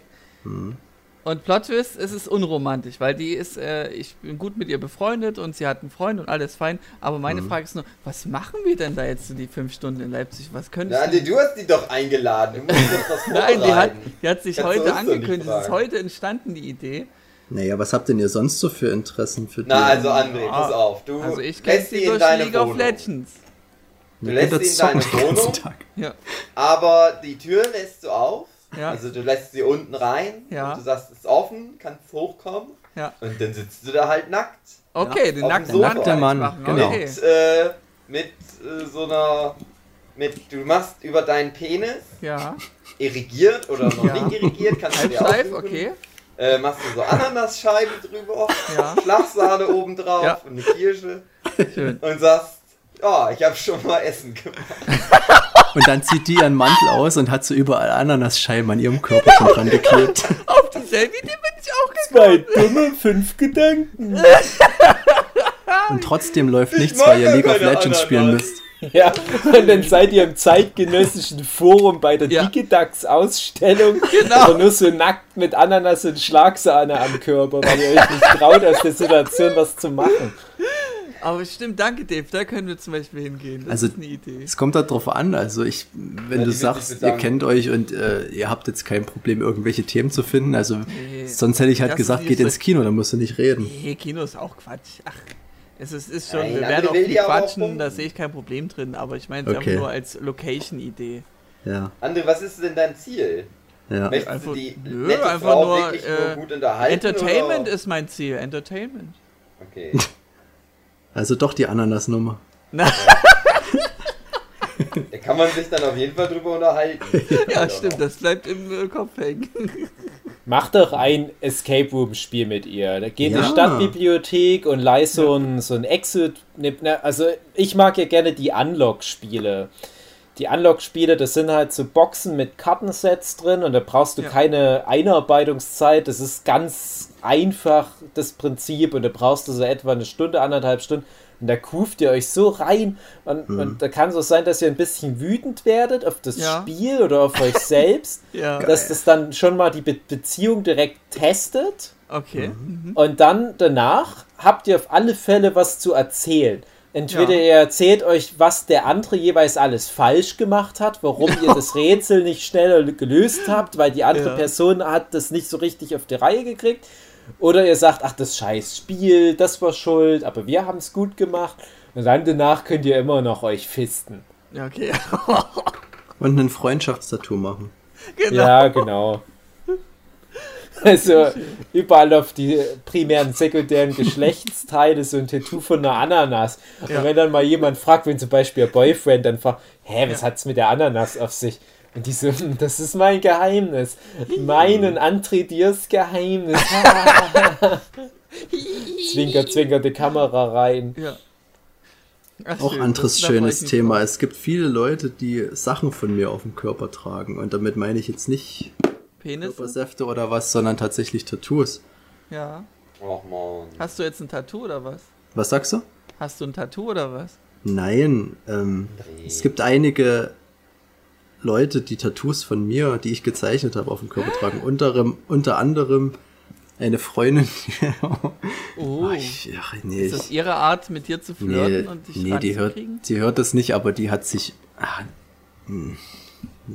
Speaker 5: Und Plot Twist, es ist unromantisch, weil die ist, äh, ich bin gut mit ihr befreundet und sie hat einen Freund und alles fein. Aber meine
Speaker 4: Mhm.
Speaker 5: Frage ist nur, was machen wir denn da jetzt so die fünf Stunden in Leipzig? Was können
Speaker 2: Na, Andi, du hast die doch eingeladen. Du musst doch was
Speaker 5: Nein, die hat, die hat sich
Speaker 2: Kannst
Speaker 5: heute angekündigt. Es ist heute entstanden, die Idee.
Speaker 4: Naja, was habt denn ihr sonst so für Interessen für die?
Speaker 2: Na, also André,
Speaker 5: Ah,
Speaker 2: pass auf. Du
Speaker 5: Also ich kenne sie durch
Speaker 2: deine
Speaker 5: League of
Speaker 2: Wohnung.
Speaker 5: Legends.
Speaker 2: Du lässt sie in deine Wohnung,
Speaker 4: Tag.
Speaker 5: Ja,
Speaker 2: aber die Tür lässt du auf.
Speaker 5: Ja.
Speaker 2: Also du lässt sie unten rein.
Speaker 5: Ja.
Speaker 2: Und du sagst, es ist offen, kannst hochkommen.
Speaker 5: ja.
Speaker 2: Und dann sitzt du da halt nackt.
Speaker 5: Okay, den nackten
Speaker 2: Sofa.
Speaker 5: Mann machen.
Speaker 4: genau.
Speaker 5: Okay.
Speaker 2: Mit, äh, mit äh, so einer. Mit, du machst über deinen Penis
Speaker 5: Ja,
Speaker 2: irrigiert oder noch
Speaker 5: Ja.
Speaker 2: nicht irrigiert, kannst du dir aussuchen.
Speaker 5: okay.
Speaker 2: Äh, machst du so Ananasscheiben drüber,
Speaker 5: Ja.
Speaker 2: Schlagsahne oben drauf
Speaker 5: Ja.
Speaker 2: und eine Kirsche
Speaker 5: Schön.
Speaker 2: und sagst, ja, ich habe schon mal Essen gemacht.
Speaker 4: Und dann zieht die ihren Mantel aus und hat so überall Ananasscheiben an ihrem Körper schon dran geklebt.
Speaker 5: Auf dieselbe Idee bin ich auch
Speaker 3: Zwei dumme, fünf Gedanken.
Speaker 4: Und trotzdem läuft
Speaker 2: Ich
Speaker 4: nichts, weil ihr League of Legends spielen
Speaker 2: Ananas.
Speaker 4: müsst.
Speaker 3: Ja, und dann seid ihr im zeitgenössischen Forum bei der
Speaker 5: Ja.
Speaker 3: Digidax-Ausstellung.
Speaker 5: Genau.
Speaker 3: Aber nur so nackt mit Ananas und Schlagsahne am Körper, weil ihr euch nicht traut, aus der Situation was zu machen.
Speaker 5: Aber stimmt, danke Dave, da können wir zum Beispiel hingehen. Das
Speaker 4: Also,
Speaker 5: ist eine Idee.
Speaker 4: Es kommt halt drauf an, also ich, wenn
Speaker 2: Ja,
Speaker 4: du sagst, ihr kennt euch und äh, ihr habt jetzt kein Problem, irgendwelche Themen zu finden, also
Speaker 5: Nee.
Speaker 4: sonst hätte ich halt
Speaker 5: Das
Speaker 4: gesagt, geht ins Kino, dann musst du nicht reden.
Speaker 5: Nee, Kino ist auch Quatsch. Ach, es ist, ist schon,
Speaker 2: Nein,
Speaker 5: wir werden auch viel quatschen, da sehe ich kein Problem drin, aber ich meine es
Speaker 4: Okay.
Speaker 5: einfach nur als Location-Idee.
Speaker 4: Ja,
Speaker 2: André, was ist denn dein Ziel?
Speaker 4: ja.
Speaker 2: Möchtest
Speaker 5: Einfach-
Speaker 2: du die
Speaker 5: nö,
Speaker 2: nette
Speaker 5: einfach
Speaker 2: Frau
Speaker 5: nur,
Speaker 2: wirklich
Speaker 5: äh,
Speaker 2: nur gut unterhalten?
Speaker 5: Entertainment
Speaker 2: oder?
Speaker 5: ist mein Ziel, Entertainment.
Speaker 2: Okay.
Speaker 4: Also doch die Ananas-Nummer.
Speaker 2: Da kann man sich dann auf jeden Fall drüber unterhalten.
Speaker 5: Ja, stimmt, das bleibt im äh, Kopf hängen.
Speaker 3: Mach doch ein Escape Room Spiel mit ihr. Da geht in die
Speaker 4: Ja.
Speaker 3: Stadtbibliothek und leih so ein, so ein Exit. ne, Also ich mag ja gerne die Unlock-Spiele. Die Unlock-Spiele, das sind halt so Boxen mit Kartensets drin und da brauchst du
Speaker 5: Ja.
Speaker 3: keine Einarbeitungszeit. Das ist ganz einfach das Prinzip und da brauchst du so etwa eine Stunde, anderthalb Stunden. Und da kuft ihr euch so rein und, und da kann es auch sein, dass ihr ein bisschen wütend werdet auf das
Speaker 5: Ja.
Speaker 3: Spiel oder auf euch selbst
Speaker 5: Ja,
Speaker 3: dass das dann schon mal die Be Beziehung direkt testet
Speaker 5: okay. Mhm.
Speaker 3: und dann danach habt ihr auf alle Fälle was zu erzählen. Entweder
Speaker 5: Ja.
Speaker 3: ihr erzählt euch, was der andere jeweils alles falsch gemacht hat, warum ihr das Rätsel nicht schneller gelöst habt, weil die andere
Speaker 5: Ja.
Speaker 3: Person hat das nicht so richtig auf die Reihe gekriegt. Oder ihr sagt, ach, das scheiß Spiel, das war schuld, aber wir haben es gut gemacht. Und dann danach könnt ihr immer noch euch fisten.
Speaker 5: Ja, okay.
Speaker 4: Und ein Freundschaftstattoo machen.
Speaker 5: genau.
Speaker 3: Ja, genau. Also überall auf die primären, sekundären Geschlechtsteile so ein Tattoo von einer Ananas.
Speaker 5: Ja.
Speaker 3: Und wenn dann mal jemand fragt, wenn zum Beispiel ihr Boyfriend dann fragt, hä, was
Speaker 5: Ja.
Speaker 3: hat's mit der Ananas auf sich? Und die so, "Hm, das ist mein Geheimnis. Mein und André Diers Geheimnis. zwinker, zwinker die Kamera rein.
Speaker 5: Ja. Ach,
Speaker 4: Auch
Speaker 5: schön,
Speaker 4: anderes schönes Thema.
Speaker 5: drauf.
Speaker 4: Es gibt viele Leute, die Sachen von mir auf dem Körper tragen. Und damit meine ich jetzt nicht
Speaker 5: Penis?
Speaker 4: Körpersäfte oder was, sondern tatsächlich Tattoos.
Speaker 5: Ja.
Speaker 2: Och man.
Speaker 5: Hast du jetzt ein Tattoo oder was?
Speaker 4: Was sagst du?
Speaker 5: Hast du ein Tattoo oder was?
Speaker 4: Nein, ähm, es gibt einige Leute, die Tattoos von mir, die ich gezeichnet habe, auf dem Körper tragen. Unter, unter anderem eine Freundin.
Speaker 5: Oh.
Speaker 4: ich, ach, nee,
Speaker 5: ist das
Speaker 4: ich,
Speaker 5: ihre Art, mit dir zu
Speaker 4: nee,
Speaker 5: flirten und dich
Speaker 4: nee die, hört, die hört das nicht, aber die hat sich. Ah, hm,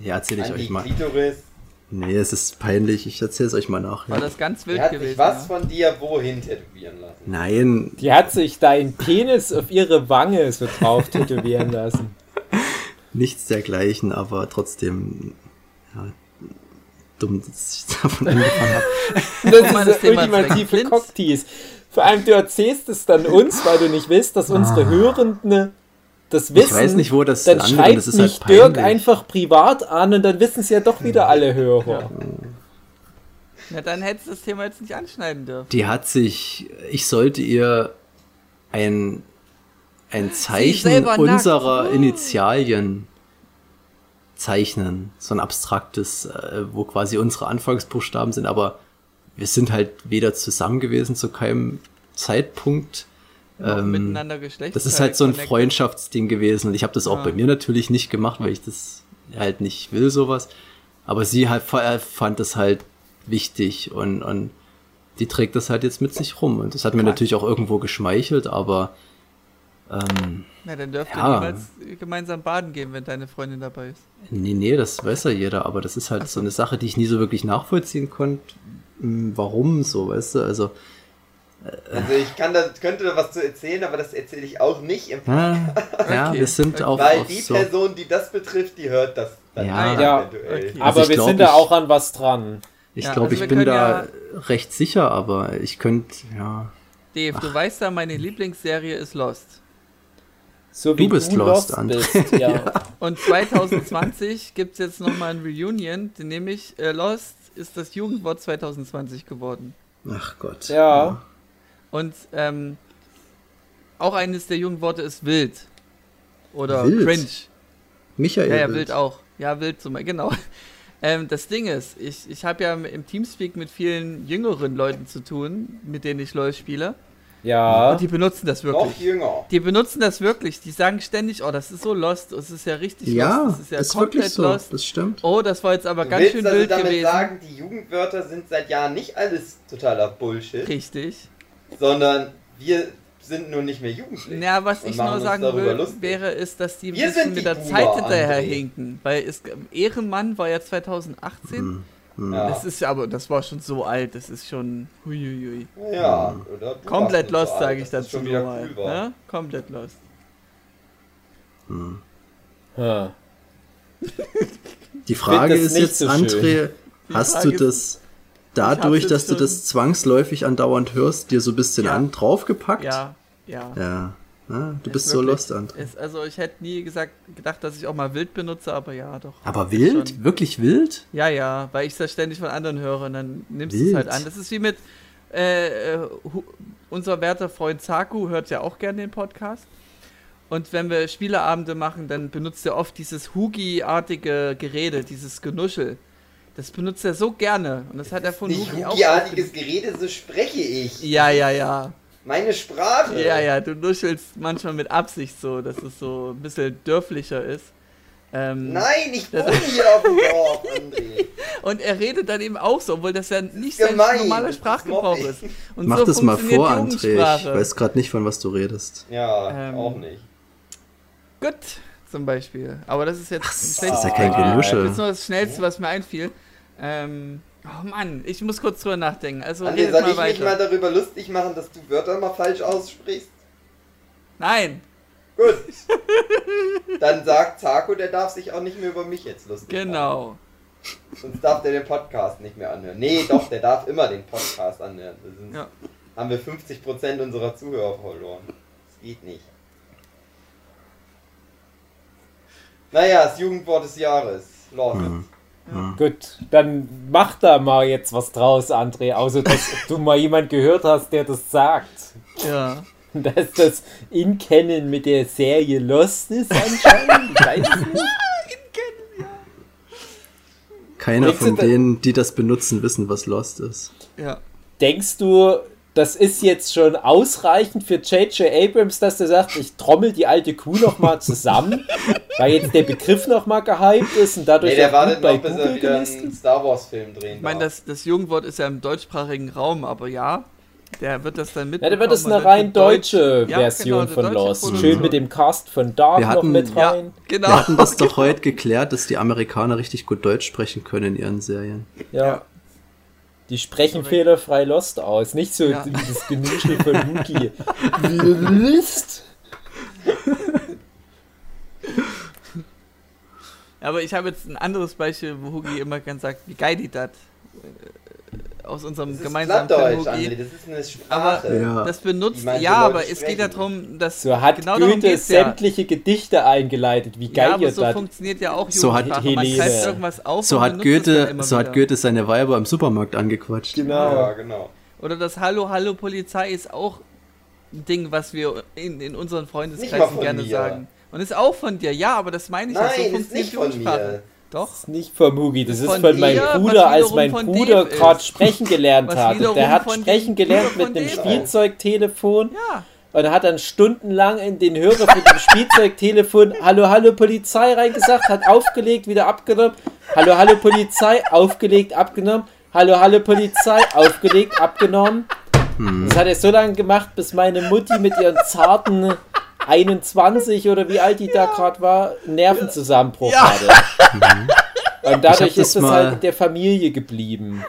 Speaker 4: ja, erzähle ich
Speaker 2: An die
Speaker 4: euch mal.
Speaker 2: Klitoris.
Speaker 4: Nee, es ist peinlich. Ich erzähl's euch mal nachher.
Speaker 5: War das ganz wild
Speaker 2: Die hat
Speaker 5: gewesen.
Speaker 2: sich was
Speaker 5: ja?
Speaker 2: von dir wohin tätowieren lassen?
Speaker 4: Nein,
Speaker 3: Die hat sich deinen Penis auf ihre Wange so drauf tätowieren lassen.
Speaker 4: nichts dergleichen, aber trotzdem, ja, dumm, dass ich davon angefangen habe.
Speaker 3: Das
Speaker 5: mal
Speaker 3: ist
Speaker 5: das
Speaker 3: der ultimative. Cocktease. Vor allem, du erzählst es dann uns, weil du nicht willst, dass unsere Hörenden das wissen.
Speaker 4: weiß nicht, wo das
Speaker 3: Dann
Speaker 4: landet
Speaker 3: schreibt
Speaker 4: das ist halt
Speaker 3: nicht Dirk
Speaker 4: peinlich.
Speaker 3: einfach privat an und dann wissen es ja doch wieder alle Hörer.
Speaker 5: Na, dann hättest du das Thema jetzt nicht anschneiden dürfen.
Speaker 4: Die hat sich, ich sollte ihr ein, ein Zeichen
Speaker 5: selber nackt.
Speaker 4: unserer Initialien zeichnen. So ein abstraktes, äh, wo quasi unsere Anfangsbuchstaben sind, aber wir sind halt weder zusammen gewesen zu keinem Zeitpunkt. Ähm,
Speaker 5: miteinander Geschlecht.
Speaker 4: Das ist halt so ein Freundschaftsding gewesen und ich habe das auch
Speaker 5: Ja.
Speaker 4: bei mir natürlich nicht gemacht, weil ich das halt nicht will, sowas. Aber sie halt fa- fand das halt wichtig und, und die trägt das halt jetzt mit sich rum. Und das hat mir natürlich auch irgendwo geschmeichelt, aber ähm,
Speaker 5: Na, dann dürft ihr
Speaker 4: Ja.
Speaker 5: niemals gemeinsam baden gehen, wenn deine Freundin dabei ist.
Speaker 4: nee, nee, das weiß ja jeder, aber das ist halt so eine Sache, die ich nie so wirklich nachvollziehen konnte. Hm, Warum so, weißt du? Also,
Speaker 2: Also ich kann da, könnte da was zu erzählen, aber das erzähle ich auch nicht im
Speaker 4: ja, ja
Speaker 5: Okay.
Speaker 4: wir sind auf,
Speaker 2: Weil
Speaker 4: auf
Speaker 2: die
Speaker 4: so.
Speaker 2: Person, die das betrifft, die hört das dann
Speaker 4: Ja.
Speaker 3: Ja.
Speaker 2: eventuell.
Speaker 5: Okay.
Speaker 3: Aber
Speaker 4: ich
Speaker 3: wir
Speaker 4: glaub,
Speaker 3: sind da auch an was dran.
Speaker 4: Ich
Speaker 5: Ja,
Speaker 4: glaube,
Speaker 5: also
Speaker 4: ich bin da
Speaker 5: ja-
Speaker 4: recht sicher, aber ich könnte, ja.
Speaker 5: Dave, du weißt ja, meine Lieblingsserie ist Lost.
Speaker 3: So wie
Speaker 4: Du bist lost, André.
Speaker 3: bist. Ja.
Speaker 5: Und 2020 gibt es jetzt nochmal ein Reunion, denn nämlich äh, Lost ist das Jugendwort 2020 geworden.
Speaker 4: Ach Gott.
Speaker 3: ja.
Speaker 5: Und ähm, auch eines der Jugendworte ist wild. Oder
Speaker 4: Wild?
Speaker 5: cringe.
Speaker 4: Michael.
Speaker 5: Ja, ja,
Speaker 4: Wild.
Speaker 5: wild auch. Ja, wild zum genau. Ähm, das Ding ist, ich, ich habe ja im Teamspeak mit vielen jüngeren Leuten zu tun, mit denen ich LOL spiele.
Speaker 3: Ja.
Speaker 5: Und die benutzen das
Speaker 2: Noch
Speaker 5: wirklich.
Speaker 2: jünger.
Speaker 5: Die benutzen das wirklich. Die sagen ständig, oh, das ist so lost. Es ist ja richtig
Speaker 4: Ja,
Speaker 5: lost. Das ist ja
Speaker 4: ist
Speaker 5: komplett
Speaker 4: wirklich so.
Speaker 5: lost.
Speaker 4: Das stimmt.
Speaker 5: Oh, das war jetzt aber
Speaker 2: Du
Speaker 5: ganz
Speaker 2: willst
Speaker 5: schön
Speaker 2: also
Speaker 5: wild
Speaker 2: damit
Speaker 5: gewesen.
Speaker 2: sagen, die Jugendwörter sind seit Jahren nicht alles totaler Bullshit,
Speaker 5: Richtig.
Speaker 2: Sondern wir sind nur nicht mehr jugendlich.
Speaker 5: Na, was ich nur sagen will,
Speaker 2: lustig.
Speaker 5: wäre, ist, dass die ein
Speaker 2: Wir
Speaker 5: bisschen
Speaker 2: sind
Speaker 5: mit
Speaker 2: die
Speaker 5: der
Speaker 2: Boomer,
Speaker 5: Zeit hinterher
Speaker 2: André.
Speaker 5: hinken. Weil es, Ehrenmann war ja 2018.
Speaker 2: Ja.
Speaker 5: Das ist ja aber, das war schon so alt. Das ist schon, huiuiui.
Speaker 2: ja, oder du
Speaker 5: Komplett lost,
Speaker 2: so
Speaker 5: sage ich dazu
Speaker 2: schon wieder
Speaker 5: mal.
Speaker 2: cool.
Speaker 5: Ne? Komplett lost.
Speaker 3: Ja.
Speaker 4: Die Frage ist jetzt,
Speaker 3: so
Speaker 4: André,
Speaker 5: Die
Speaker 4: hast du
Speaker 5: ist-
Speaker 4: das dadurch, dass du das zwangsläufig andauernd hörst, dir so ein bisschen
Speaker 5: Ja.
Speaker 4: an draufgepackt?
Speaker 5: Ja, ja.
Speaker 4: Ja. Ah, du
Speaker 5: Ist
Speaker 4: bist so
Speaker 5: wirklich-
Speaker 4: lost, André.
Speaker 5: Ist, also ich hätte nie gesagt, gedacht, dass ich auch mal wild benutze, aber ja, doch.
Speaker 4: Aber wild?
Speaker 5: Schon.
Speaker 4: Wirklich wild?
Speaker 5: Ja, ja, weil ich das ständig von anderen höre und dann nimmst du es halt an. Das ist wie mit äh, äh, unser werter Freund Zaku hört ja auch gerne den Podcast. Und wenn wir Spieleabende machen, dann benutzt er oft dieses Hugi-artige Gerede, dieses Genuschel. Das benutzt er so gerne. Und das hat er von
Speaker 2: Nicht
Speaker 5: Hugi auch.
Speaker 2: Hugi-artiges Gerede, so spreche ich.
Speaker 5: Ja, ja, ja.
Speaker 2: Meine Sprache.
Speaker 5: Ja, ja, du nuschelst manchmal mit Absicht so, dass es so ein bisschen dörflicher ist. Ähm,
Speaker 2: Nein, ich
Speaker 5: Das-
Speaker 2: wohne hier auf dem Dorf, André.
Speaker 5: Und er redet dann eben auch so, obwohl das ja nicht
Speaker 2: ist
Speaker 5: sein normaler
Speaker 2: das
Speaker 5: Sprachgebrauch ist. Und
Speaker 4: Mach
Speaker 5: so
Speaker 4: das mal vor, André. Ich weiß gerade nicht, von was du redest.
Speaker 2: Ja,
Speaker 5: Ähm,
Speaker 2: auch nicht.
Speaker 5: Gut, zum Beispiel. Aber das ist jetzt ein
Speaker 4: Das ist ja kein. Genuschel.
Speaker 5: Das ist nur das Schnellste, was mir einfiel. Ähm, oh Mann, ich muss kurz drüber nachdenken. Also
Speaker 2: André,
Speaker 5: redet
Speaker 2: soll
Speaker 5: mal
Speaker 2: ich mich mal
Speaker 5: weiter.
Speaker 2: darüber lustig machen, dass du Wörter mal falsch aussprichst?
Speaker 5: Nein,
Speaker 2: Gut. Dann sagt Zaku, der darf sich auch nicht mehr über mich jetzt lustig machen.
Speaker 5: genau.
Speaker 2: Sonst darf der den Podcast nicht mehr anhören. Nee, doch, der darf immer den Podcast anhören. Sind,
Speaker 5: Ja.
Speaker 2: Haben wir 50% unserer Zuhörer verloren. Das geht nicht. Naja, das Jugendwort des Jahres. Lost.
Speaker 3: Gut, dann mach da mal jetzt was draus, André. Außer dass du mal jemand gehört hast, der das sagt.
Speaker 5: Ja.
Speaker 3: Dass das in Kennen mit der Serie Lost ist anscheinend. Ich weiß es nicht.
Speaker 4: Keiner
Speaker 3: Denkst
Speaker 4: von denen, die das benutzen, wissen, was Lost ist.
Speaker 5: Ja.
Speaker 3: Denkst du, das ist jetzt schon ausreichend für J.J. Abrams, dass du sagst, ich trommel die alte Kuh nochmal zusammen, weil jetzt der Begriff nochmal gehypt ist und dadurch
Speaker 2: Nee, der wartet noch, bis er wieder
Speaker 3: gelistet?
Speaker 2: einen Star Wars Film drehen
Speaker 5: Ich meine, das, das Jugendwort ist ja im deutschsprachigen Raum, aber ja. Der wird das dann
Speaker 3: Ja,
Speaker 5: mitbekommen.
Speaker 3: dann wird es
Speaker 5: und
Speaker 3: eine rein
Speaker 5: für Deutsch-
Speaker 3: deutsche
Speaker 5: Ja,
Speaker 3: Version
Speaker 5: genau,
Speaker 3: von
Speaker 5: deutsche
Speaker 3: Lost.
Speaker 5: Produktion.
Speaker 3: Schön mit dem Cast von Dark
Speaker 4: Wir
Speaker 3: noch
Speaker 4: hatten-
Speaker 3: mit
Speaker 5: Ja,
Speaker 3: rein.
Speaker 5: genau.
Speaker 4: Wir hatten das doch heute geklärt, dass die Amerikaner richtig gut Deutsch sprechen können in ihren Serien.
Speaker 3: Ja. Die sprechen
Speaker 5: Korrekt.
Speaker 3: fehlerfrei Lost aus. Nicht so
Speaker 5: Ja.
Speaker 3: dieses Genuschel von Wookie. List.
Speaker 5: Aber ich habe jetzt ein anderes Beispiel, wo Hugi immer gern sagt, wie geil die das aus unserem
Speaker 2: Das ist
Speaker 5: gemeinsamen
Speaker 2: Plattdeutsch, André, das ist eine Sprache.
Speaker 5: Aber
Speaker 4: Ja.
Speaker 5: das benutzt, ja, aber es geht ja darum, dass
Speaker 3: So hat
Speaker 5: genau darum
Speaker 3: Goethe
Speaker 5: geht's ja.
Speaker 3: sämtliche Gedichte eingeleitet. Wie geil
Speaker 5: Ja, aber
Speaker 3: ihr
Speaker 5: so
Speaker 3: das.
Speaker 5: funktioniert ja auch
Speaker 4: So hat
Speaker 5: irgendwas auf
Speaker 4: So hat Goethe, so hat. Goethe seine Weiber im Supermarkt angequatscht.
Speaker 3: Genau.
Speaker 2: Ja, genau.
Speaker 5: Oder das Hallo, Hallo Polizei ist auch ein Ding, was wir in, in unseren Freundeskreisen gerne
Speaker 2: mir.
Speaker 5: sagen. Und ist auch von dir, ja, aber das meine ich ja, so
Speaker 2: Nein, ist
Speaker 5: funktioniert
Speaker 2: nicht von mir.
Speaker 5: Doch.
Speaker 3: Das ist nicht von Mugi, das ist
Speaker 5: Von
Speaker 3: von meinem Bruder, als mein Bruder gerade sprechen gelernt hat. Und der hat sprechen gelernt mit dem
Speaker 5: Dave
Speaker 3: Spielzeugtelefon.
Speaker 5: Ja.
Speaker 3: Und er hat dann stundenlang in den Hörer von dem Spielzeugtelefon Hallo, hallo Polizei reingesagt, hat aufgelegt, wieder abgenommen. Hallo, hallo Polizei, aufgelegt, abgenommen. Hallo, hallo Polizei, aufgelegt, abgenommen. Das hat er so lange gemacht, bis meine Mutti mit ihren zarten 21 oder wie alt die da gerade war, Nervenzusammenbruch
Speaker 5: Ja.
Speaker 3: hatte. Und dadurch
Speaker 4: das
Speaker 3: ist das
Speaker 4: mal-
Speaker 3: halt der Familie geblieben.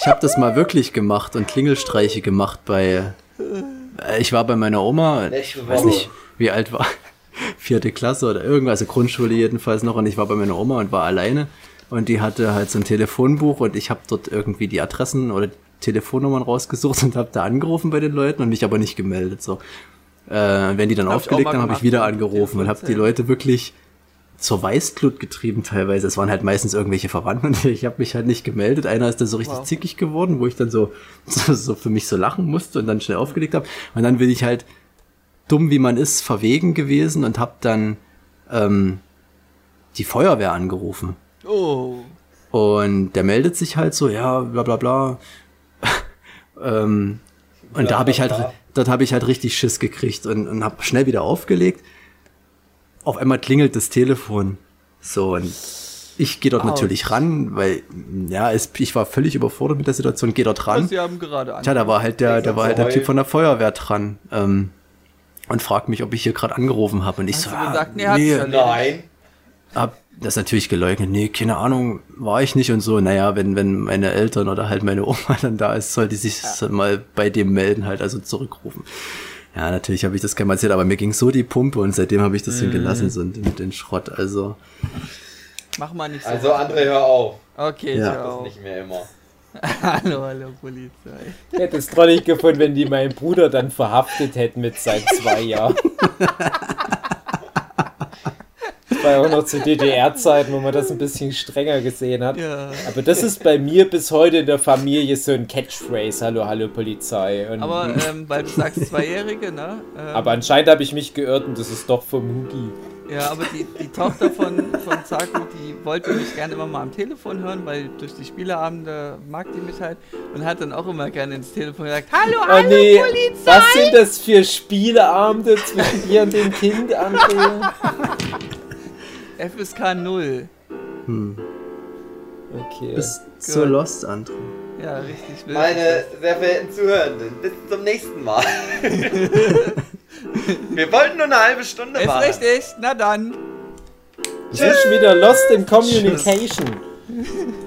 Speaker 4: Ich habe das mal wirklich gemacht und Klingelstreiche gemacht bei. äh, Ich war bei meiner Oma, ich weiß nicht, wie alt war, vierte Klasse oder irgendwas, also Grundschule jedenfalls noch. Und ich war bei meiner Oma und war alleine. Und die hatte halt so ein Telefonbuch und ich habe dort irgendwie die Adressen oder Telefonnummern rausgesucht und habe da angerufen bei den Leuten und mich aber nicht gemeldet. So, äh, wenn die dann
Speaker 5: Hab
Speaker 4: aufgelegt haben, habe ich wieder angerufen und habe die. Leute wirklich zur Weißglut getrieben teilweise. Es waren halt meistens irgendwelche Verwandten und ich habe mich halt nicht gemeldet. Einer ist dann so richtig
Speaker 5: Wow.
Speaker 4: zickig geworden, wo ich dann so, so, so für mich so lachen musste und dann schnell aufgelegt habe. Und dann bin ich halt dumm wie man ist, verwegen gewesen und habe dann ähm, die Feuerwehr angerufen.
Speaker 5: Oh.
Speaker 4: Und der meldet sich halt so, ja, bla bla bla. ähm, und
Speaker 2: Bla,
Speaker 4: da habe ich halt,
Speaker 2: bla.
Speaker 4: Dort habe ich halt richtig Schiss gekriegt und, und habe schnell wieder aufgelegt. Auf einmal klingelt das Telefon. So, und ich gehe dort
Speaker 5: Ouch.
Speaker 4: natürlich ran, weil, ja, es, ich war völlig überfordert mit der Situation, gehe dort ran.
Speaker 5: Sie haben gerade an.
Speaker 4: Tja, da war halt der, da war halt der. Typ von der Feuerwehr dran. Ähm, und fragt mich, ob ich hier gerade angerufen habe. Und ich
Speaker 5: Hast
Speaker 4: so, ah,
Speaker 5: gesagt, nee, erledigt.
Speaker 2: Nein.
Speaker 4: hab das natürlich geleugnet. Nee, keine Ahnung, war ich nicht und so. Naja, wenn, wenn meine Eltern oder halt meine Oma dann da ist, soll die sich mal bei dem melden, halt also zurückrufen. Ja, natürlich habe ich das keinem erzählt, aber mir ging so die Pumpe und seitdem habe ich das
Speaker 5: Mhm.
Speaker 4: hingelassen, so mit den Schrott. Also,
Speaker 5: Mach mal nicht so.
Speaker 2: Also, André, hör auf.
Speaker 5: okay,
Speaker 4: Ja.
Speaker 5: hör
Speaker 2: Das
Speaker 5: auf.
Speaker 2: nicht mehr immer.
Speaker 5: Hallo, hallo, Polizei.
Speaker 3: Ich hätte es trollig gefunden, wenn die meinen Bruder dann verhaftet hätten mit seinen zwei Jahren. War ja auch noch zu DDR-Zeiten, wo man das ein bisschen strenger gesehen hat.
Speaker 5: Ja.
Speaker 3: Aber das ist bei mir bis heute in der Familie so ein Catchphrase. Hallo, hallo Polizei. Und,
Speaker 5: Aber ähm, weil du sagst Zweijährige, ne? Ähm,
Speaker 3: aber anscheinend habe ich mich geirrt und das ist doch vom Hugi.
Speaker 5: Ja, aber die, die Tochter von, von Zaku, die wollte mich gerne immer mal am Telefon hören, weil durch die Spieleabende mag die mich halt und hat dann auch immer gerne ins Telefon gesagt, Hallo,
Speaker 3: Oh
Speaker 5: hallo
Speaker 3: nee,
Speaker 5: Polizei!
Speaker 3: was sind das für Spieleabende zwischen dir und dem Kind, André?
Speaker 5: FSK 0.
Speaker 3: Okay.
Speaker 4: bis zur Lost, André.
Speaker 5: Ja, richtig wild.
Speaker 2: Meine sehr verehrten Zuhörenden, bis zum nächsten Mal. Wir wollten nur eine halbe Stunde
Speaker 5: Ist
Speaker 2: machen.
Speaker 5: richtig, na dann.
Speaker 3: Sind schon wieder lost in Communication.